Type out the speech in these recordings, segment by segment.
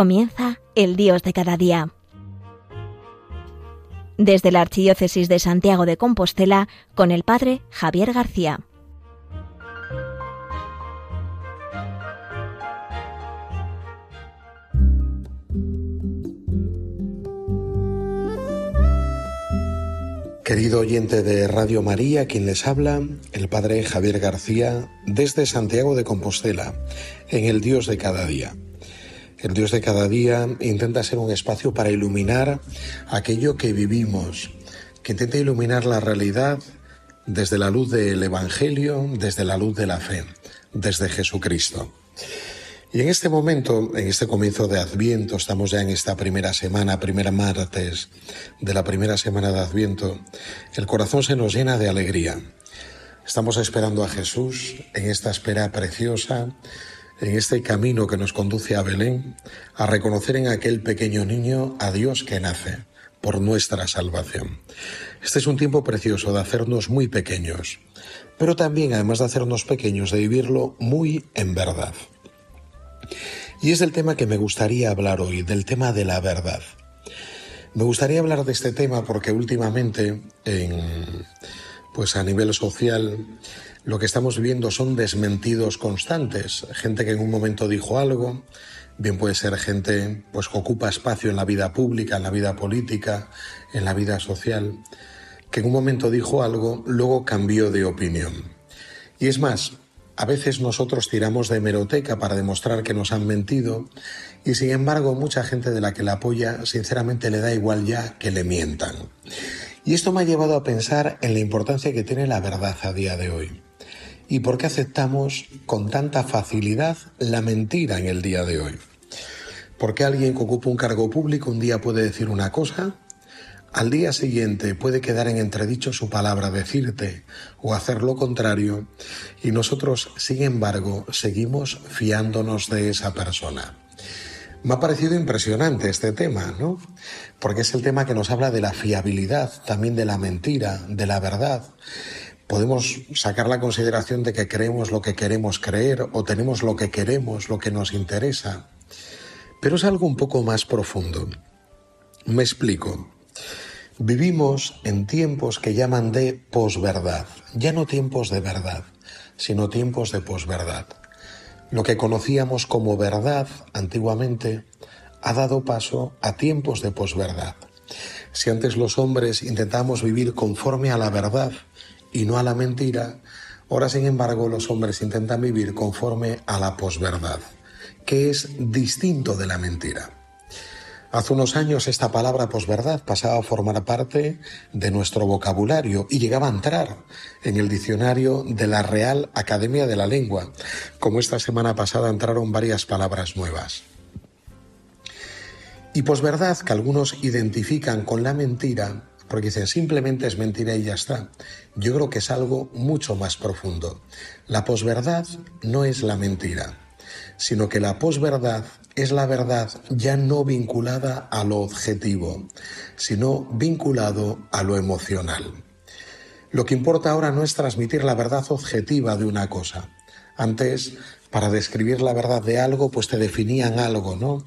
Comienza el Dios de cada día. Desde la Archidiócesis de Santiago de Compostela, con el Padre Javier García. Querido oyente de Radio María, quien les habla, el Padre Javier García, desde Santiago de Compostela, en el Dios de cada día. El Dios de cada día intenta ser un espacio para iluminar aquello que vivimos, que intenta iluminar la realidad desde la luz del Evangelio, desde la luz de la fe, desde Jesucristo. Y en este momento, en este comienzo de Adviento, estamos ya en esta primera semana, primera martes de la primera semana de Adviento, el corazón se nos llena de alegría. Estamos esperando a Jesús en esta espera preciosa en este camino que nos conduce a Belén, a reconocer en aquel pequeño niño a Dios que nace por nuestra salvación. Este es un tiempo precioso de hacernos muy pequeños, pero también, además de hacernos pequeños, de vivirlo muy en verdad. Y es el tema que me gustaría hablar hoy, del tema de la verdad. Me gustaría hablar de este tema porque últimamente, en, pues a nivel social, lo que estamos viendo son desmentidos constantes. Gente que en un momento dijo algo, bien puede ser gente pues, que ocupa espacio en la vida pública, en la vida política, en la vida social, que en un momento dijo algo, luego cambió de opinión. Y es más, a veces nosotros tiramos de hemeroteca para demostrar que nos han mentido y sin embargo mucha gente de la que la apoya sinceramente le da igual ya que le mientan. Y esto me ha llevado a pensar en la importancia que tiene la verdad a día de hoy y por qué aceptamos con tanta facilidad la mentira en el día de hoy. ¿Por qué alguien que ocupa un cargo público un día puede decir una cosa, al día siguiente puede quedar en entredicho su palabra, decirte o hacer lo contrario, y nosotros, sin embargo, seguimos fiándonos de esa persona? Me ha parecido impresionante este tema, ¿no? Porque es el tema que nos habla de la fiabilidad, también de la mentira, de la verdad podemos sacar la consideración de que creemos lo que queremos creer o tenemos lo que queremos, lo que nos interesa. Pero es algo un poco más profundo. Me explico. Vivimos en tiempos que llaman de posverdad, ya no tiempos de verdad, sino tiempos de posverdad. Lo que conocíamos como verdad antiguamente ha dado paso a tiempos de posverdad. Si antes los hombres intentamos vivir conforme a la verdad, y no a la mentira, ahora sin embargo los hombres intentan vivir conforme a la posverdad, que es distinto de la mentira. Hace unos años esta palabra posverdad pasaba a formar parte de nuestro vocabulario y llegaba a entrar en el diccionario de la Real Academia de la Lengua, como esta semana pasada entraron varias palabras nuevas. Y posverdad, que algunos identifican con la mentira, porque dicen simplemente es mentira y ya está. Yo creo que es algo mucho más profundo. La posverdad no es la mentira, sino que la posverdad es la verdad ya no vinculada a lo objetivo, sino vinculado a lo emocional. Lo que importa ahora no es transmitir la verdad objetiva de una cosa. Antes, para describir la verdad de algo, pues te definían algo, ¿no?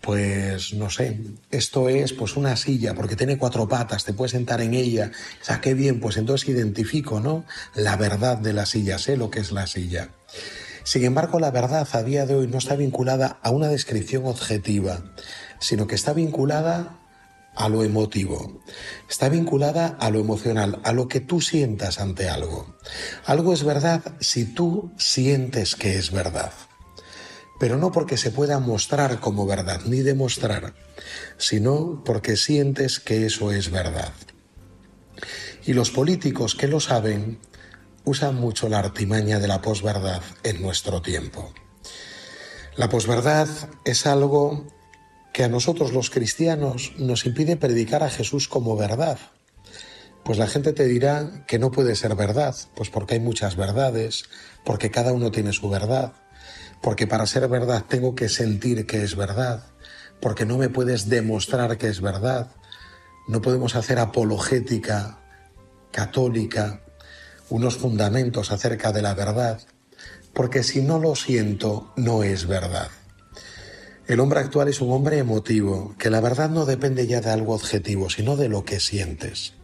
Pues no sé, esto es pues una silla porque tiene cuatro patas, te puedes sentar en ella, o sea, qué bien, pues entonces identifico, ¿no? La verdad de la silla, sé lo que es la silla. Sin embargo, la verdad a día de hoy no está vinculada a una descripción objetiva, sino que está vinculada a lo emotivo, está vinculada a lo emocional, a lo que tú sientas ante algo. Algo es verdad si tú sientes que es verdad pero no porque se pueda mostrar como verdad, ni demostrar, sino porque sientes que eso es verdad. Y los políticos que lo saben usan mucho la artimaña de la posverdad en nuestro tiempo. La posverdad es algo que a nosotros los cristianos nos impide predicar a Jesús como verdad. Pues la gente te dirá que no puede ser verdad, pues porque hay muchas verdades, porque cada uno tiene su verdad porque para ser verdad tengo que sentir que es verdad, porque no me puedes demostrar que es verdad. No podemos hacer apologética católica, unos fundamentos acerca de la verdad, porque si no lo siento, no es verdad. El hombre actual es un hombre emotivo, que la verdad no depende ya de algo objetivo, sino de lo que sientes.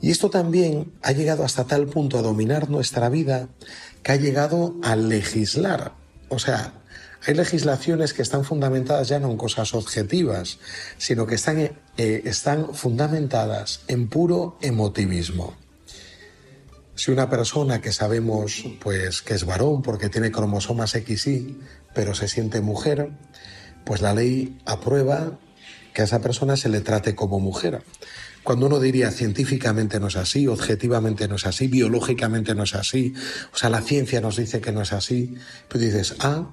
Y esto también ha llegado hasta tal punto a dominar nuestra vida que ha llegado a legislar. O sea, hay legislaciones que están fundamentadas ya no en cosas objetivas, sino que están, eh, están fundamentadas en puro emotivismo. Si una persona que sabemos pues que es varón porque tiene cromosomas XY, pero se siente mujer, pues la ley aprueba que a esa persona se le trate como mujer. Cuando uno diría científicamente no es así, objetivamente no es así, biológicamente no es así, o sea, la ciencia nos dice que no es así, pues dices, ah,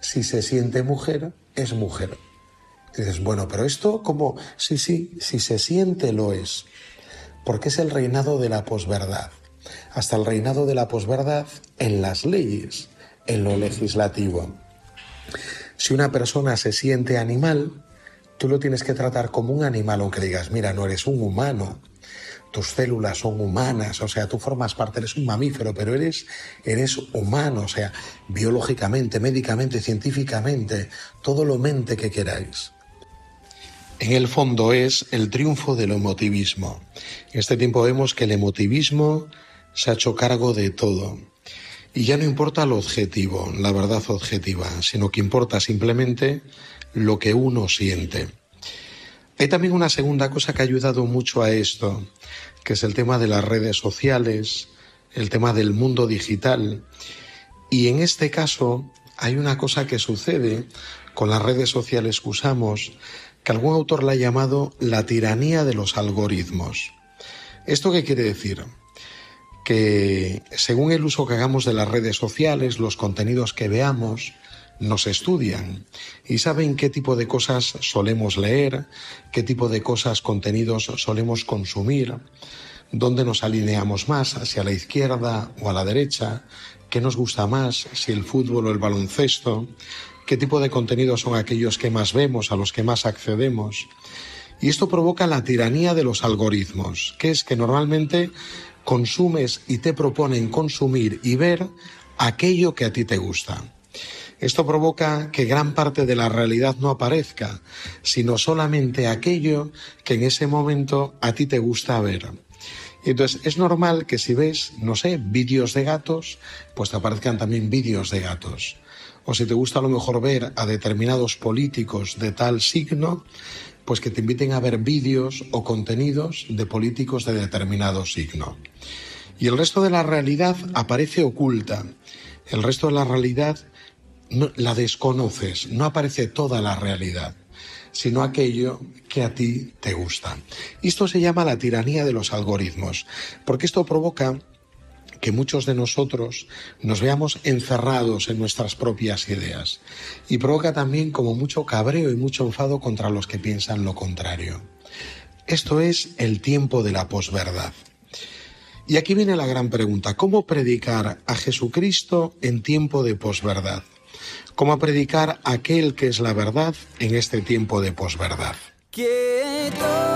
si se siente mujer, es mujer. dices, bueno, pero esto como, sí, sí, si se siente lo es, porque es el reinado de la posverdad. Hasta el reinado de la posverdad en las leyes, en lo legislativo. Si una persona se siente animal, tú lo tienes que tratar como un animal, aunque digas, mira, no eres un humano, tus células son humanas, o sea, tú formas parte, eres un mamífero, pero eres, eres humano, o sea, biológicamente, médicamente, científicamente, todo lo mente que queráis. En el fondo es el triunfo del emotivismo. En este tiempo vemos que el emotivismo se ha hecho cargo de todo. Y ya no importa lo objetivo, la verdad objetiva, sino que importa simplemente lo que uno siente. Hay también una segunda cosa que ha ayudado mucho a esto, que es el tema de las redes sociales, el tema del mundo digital. Y en este caso hay una cosa que sucede con las redes sociales que usamos, que algún autor la ha llamado la tiranía de los algoritmos. ¿Esto qué quiere decir? Que según el uso que hagamos de las redes sociales, los contenidos que veamos, nos estudian. Y saben qué tipo de cosas solemos leer, qué tipo de cosas, contenidos solemos consumir, dónde nos alineamos más, hacia la izquierda o a la derecha, qué nos gusta más, si el fútbol o el baloncesto, qué tipo de contenidos son aquellos que más vemos, a los que más accedemos. Y esto provoca la tiranía de los algoritmos, que es que normalmente consumes y te proponen consumir y ver aquello que a ti te gusta. Esto provoca que gran parte de la realidad no aparezca, sino solamente aquello que en ese momento a ti te gusta ver. Entonces es normal que si ves, no sé, vídeos de gatos, pues te aparezcan también vídeos de gatos. O si te gusta a lo mejor ver a determinados políticos de tal signo, pues que te inviten a ver vídeos o contenidos de políticos de determinado signo. Y el resto de la realidad aparece oculta. El resto de la realidad la desconoces, no aparece toda la realidad, sino aquello que a ti te gusta. Esto se llama la tiranía de los algoritmos, porque esto provoca que muchos de nosotros nos veamos encerrados en nuestras propias ideas y provoca también como mucho cabreo y mucho enfado contra los que piensan lo contrario. Esto es el tiempo de la posverdad. Y aquí viene la gran pregunta, ¿cómo predicar a Jesucristo en tiempo de posverdad? ¿Cómo predicar aquel que es la verdad en este tiempo de posverdad? Sale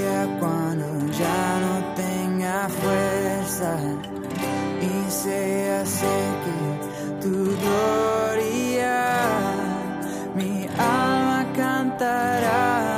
día cuando ya no tenga fuerza y sea que tu gloria, mi alma cantará.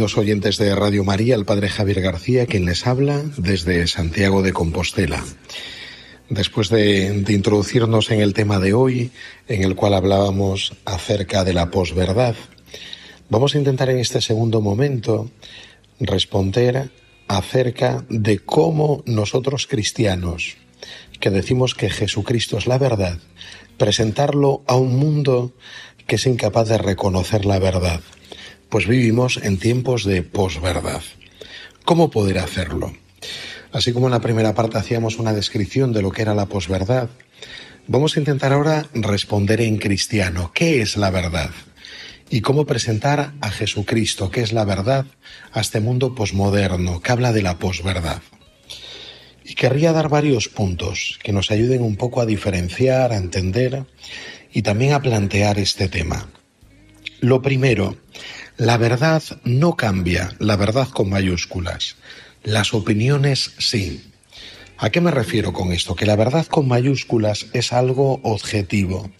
Oyentes de Radio María, el Padre Javier García, quien les habla desde Santiago de Compostela. Después de, introducirnos en el tema de hoy, en el cual hablábamos acerca de la posverdad, vamos a intentar en este segundo momento responder acerca de cómo nosotros cristianos, que decimos que Jesucristo es la verdad, presentarlo a un mundo que es incapaz de reconocer la verdad pues vivimos en tiempos de posverdad. ¿Cómo poder hacerlo? Así como en la primera parte hacíamos una descripción de lo que era la posverdad, vamos a intentar ahora responder en cristiano. ¿Qué es la verdad? Y cómo presentar a Jesucristo, que es la verdad, a este mundo posmoderno que habla de la posverdad. Y querría dar varios puntos que nos ayuden un poco a diferenciar, a entender y también a plantear este tema. Lo primero, la verdad no cambia, la verdad con mayúsculas. Las opiniones sí. ¿A qué me refiero con esto? Que la verdad con mayúsculas es algo objetivo.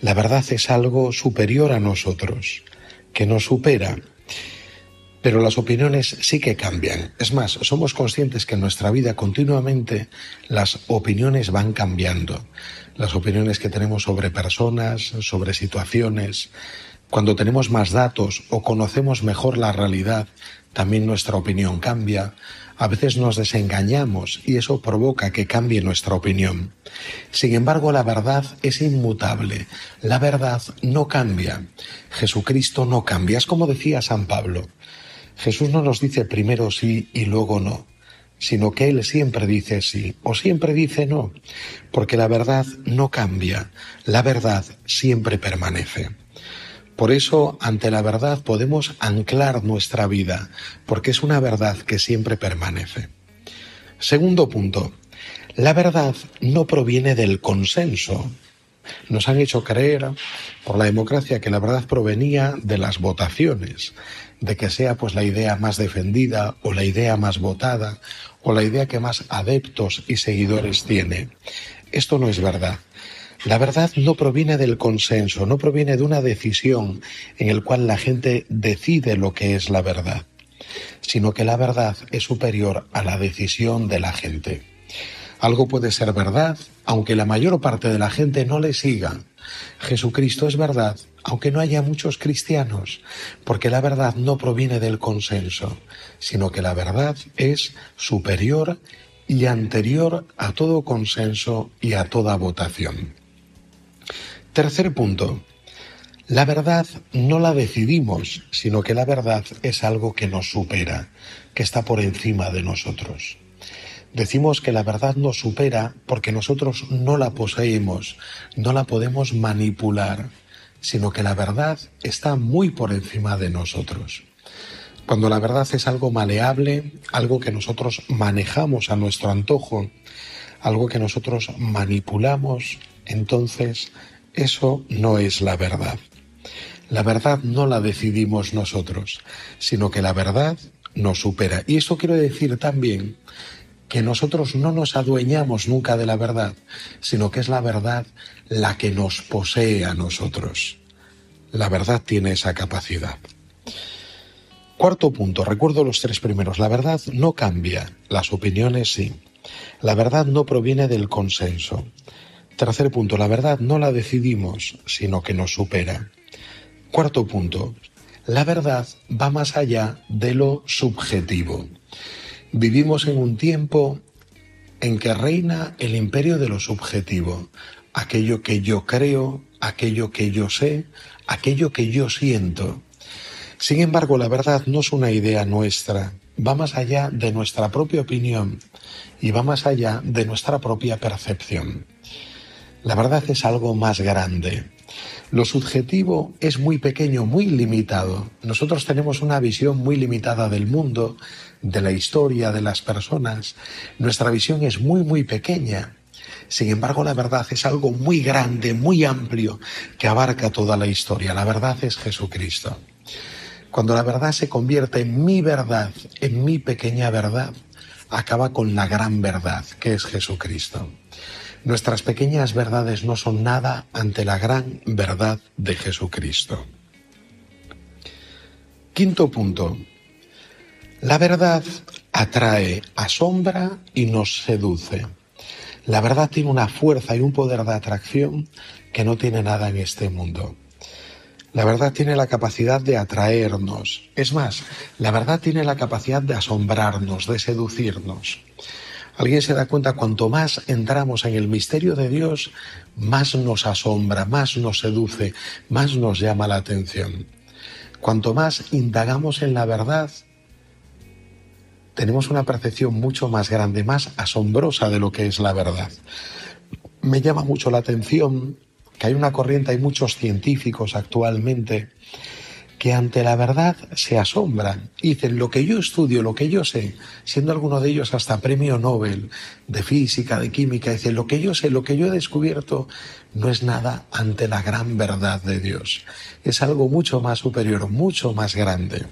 La verdad es algo superior a nosotros, que nos supera. Pero las opiniones sí que cambian. Es más, somos conscientes que en nuestra vida continuamente las opiniones van cambiando. Las opiniones que tenemos sobre personas, sobre situaciones, cuando tenemos más datos o conocemos mejor la realidad, también nuestra opinión cambia. A veces nos desengañamos y eso provoca que cambie nuestra opinión. Sin embargo, la verdad es inmutable. La verdad no cambia. Jesucristo no cambia. Es como decía San Pablo. Jesús no nos dice primero sí y luego no, sino que Él siempre dice sí o siempre dice no, porque la verdad no cambia. La verdad siempre permanece. Por eso, ante la verdad podemos anclar nuestra vida, porque es una verdad que siempre permanece. Segundo punto, la verdad no proviene del consenso. Nos han hecho creer por la democracia que la verdad provenía de las votaciones, de que sea pues la idea más defendida o la idea más votada o la idea que más adeptos y seguidores tiene. Esto no es verdad. La verdad no proviene del consenso, no proviene de una decisión en el cual la gente decide lo que es la verdad, sino que la verdad es superior a la decisión de la gente. Algo puede ser verdad, aunque la mayor parte de la gente no le siga, Jesucristo es verdad, aunque no haya muchos cristianos, porque la verdad no proviene del consenso, sino que la verdad es superior y anterior a todo consenso y a toda votación. Tercer punto. La verdad no la decidimos, sino que la verdad es algo que nos supera, que está por encima de nosotros. Decimos que la verdad nos supera porque nosotros no la poseemos, no la podemos manipular, sino que la verdad está muy por encima de nosotros. Cuando la verdad es algo maleable, algo que nosotros manejamos a nuestro antojo, algo que nosotros manipulamos, entonces eso no es la verdad. La verdad no la decidimos nosotros, sino que la verdad nos supera. Y eso quiero decir también que nosotros no nos adueñamos nunca de la verdad, sino que es la verdad la que nos posee a nosotros. La verdad tiene esa capacidad. Cuarto punto, recuerdo los tres primeros. La verdad no cambia, las opiniones sí. La verdad no proviene del consenso. Tercer punto, la verdad no la decidimos, sino que nos supera. Cuarto punto, la verdad va más allá de lo subjetivo. Vivimos en un tiempo en que reina el imperio de lo subjetivo, aquello que yo creo, aquello que yo sé, aquello que yo siento. Sin embargo, la verdad no es una idea nuestra, va más allá de nuestra propia opinión y va más allá de nuestra propia percepción. La verdad es algo más grande. Lo subjetivo es muy pequeño, muy limitado. Nosotros tenemos una visión muy limitada del mundo, de la historia, de las personas. Nuestra visión es muy, muy pequeña. Sin embargo, la verdad es algo muy grande, muy amplio, que abarca toda la historia. La verdad es Jesucristo. Cuando la verdad se convierte en mi verdad, en mi pequeña verdad, acaba con la gran verdad, que es Jesucristo. Nuestras pequeñas verdades no son nada ante la gran verdad de Jesucristo. Quinto punto. La verdad atrae, asombra y nos seduce. La verdad tiene una fuerza y un poder de atracción que no tiene nada en este mundo. La verdad tiene la capacidad de atraernos. Es más, la verdad tiene la capacidad de asombrarnos, de seducirnos. Alguien se da cuenta, cuanto más entramos en el misterio de Dios, más nos asombra, más nos seduce, más nos llama la atención. Cuanto más indagamos en la verdad, tenemos una percepción mucho más grande, más asombrosa de lo que es la verdad. Me llama mucho la atención que hay una corriente, hay muchos científicos actualmente que ante la verdad se asombran dicen lo que yo estudio, lo que yo sé, siendo alguno de ellos hasta premio Nobel de física, de química, dicen lo que yo sé, lo que yo he descubierto no es nada ante la gran verdad de Dios. Es algo mucho más superior, mucho más grande.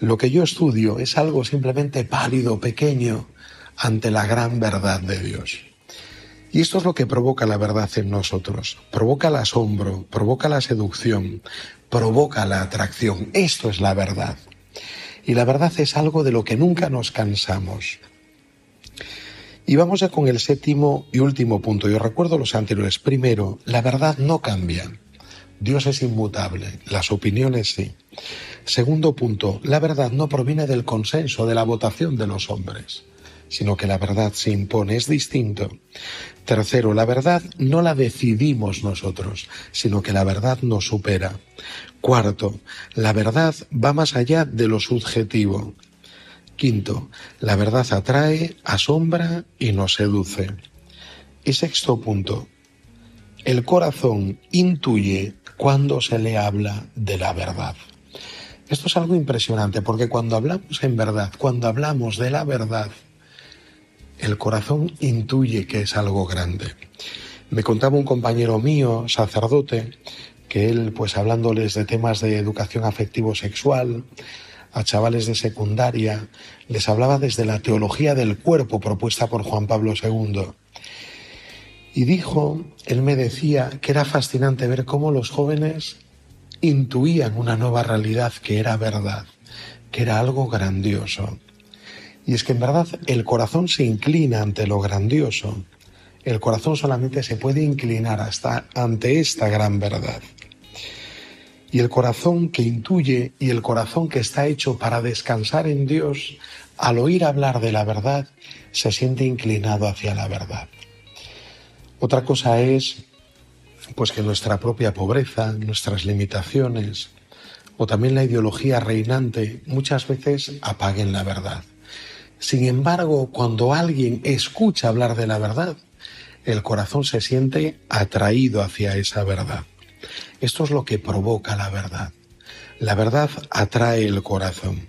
Lo que yo estudio es algo simplemente pálido, pequeño, ante la gran verdad de Dios. Y esto es lo que provoca la verdad en nosotros. Provoca el asombro, provoca la seducción, provoca la atracción. Esto es la verdad. Y la verdad es algo de lo que nunca nos cansamos. Y vamos ya con el séptimo y último punto. Yo recuerdo los anteriores. Primero, la verdad no cambia. Dios es inmutable, las opiniones sí. Segundo punto, la verdad no proviene del consenso, de la votación de los hombres, sino que la verdad se impone, es distinto. Tercero, la verdad no la decidimos nosotros, sino que la verdad nos supera. Cuarto, la verdad va más allá de lo subjetivo. Quinto, la verdad atrae, asombra y nos seduce. Y sexto punto, el corazón intuye cuando se le habla de la verdad. Esto es algo impresionante porque cuando hablamos en verdad, cuando hablamos de la verdad, el corazón intuye que es algo grande. Me contaba un compañero mío, sacerdote, que él, pues hablándoles de temas de educación afectivo-sexual, a chavales de secundaria, les hablaba desde la teología del cuerpo propuesta por Juan Pablo II. Y dijo, él me decía que era fascinante ver cómo los jóvenes intuían una nueva realidad que era verdad, que era algo grandioso. Y es que en verdad el corazón se inclina ante lo grandioso. El corazón solamente se puede inclinar hasta ante esta gran verdad. Y el corazón que intuye y el corazón que está hecho para descansar en Dios, al oír hablar de la verdad, se siente inclinado hacia la verdad. Otra cosa es pues que nuestra propia pobreza, nuestras limitaciones o también la ideología reinante muchas veces apaguen la verdad. Sin embargo, cuando alguien escucha hablar de la verdad, el corazón se siente atraído hacia esa verdad. Esto es lo que provoca la verdad. La verdad atrae el corazón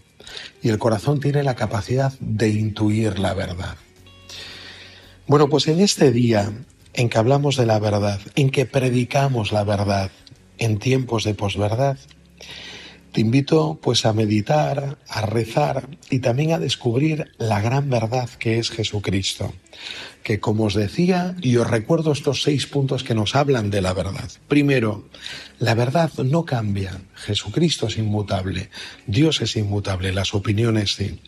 y el corazón tiene la capacidad de intuir la verdad. Bueno, pues en este día en que hablamos de la verdad, en que predicamos la verdad en tiempos de posverdad, te invito pues a meditar, a rezar y también a descubrir la gran verdad que es Jesucristo. Que como os decía, y os recuerdo estos seis puntos que nos hablan de la verdad. Primero, la verdad no cambia. Jesucristo es inmutable. Dios es inmutable. Las opiniones sí.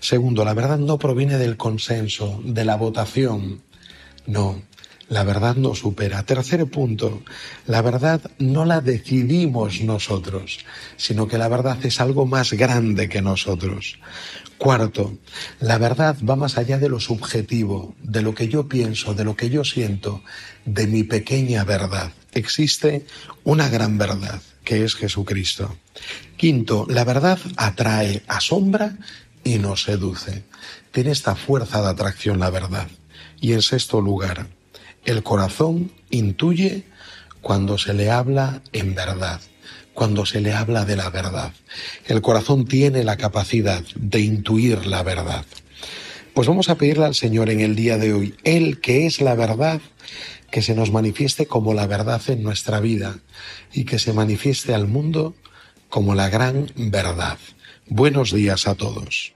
Segundo, la verdad no proviene del consenso, de la votación. No, la verdad nos supera. Tercer punto, la verdad no la decidimos nosotros, sino que la verdad es algo más grande que nosotros. Cuarto, la verdad va más allá de lo subjetivo, de lo que yo pienso, de lo que yo siento, de mi pequeña verdad. Existe una gran verdad, que es Jesucristo. Quinto, la verdad atrae, asombra y nos seduce. Tiene esta fuerza de atracción la verdad. Y en sexto lugar, el corazón intuye cuando se le habla en verdad, cuando se le habla de la verdad. El corazón tiene la capacidad de intuir la verdad. Pues vamos a pedirle al Señor en el día de hoy, Él que es la verdad, que se nos manifieste como la verdad en nuestra vida y que se manifieste al mundo como la gran verdad. Buenos días a todos.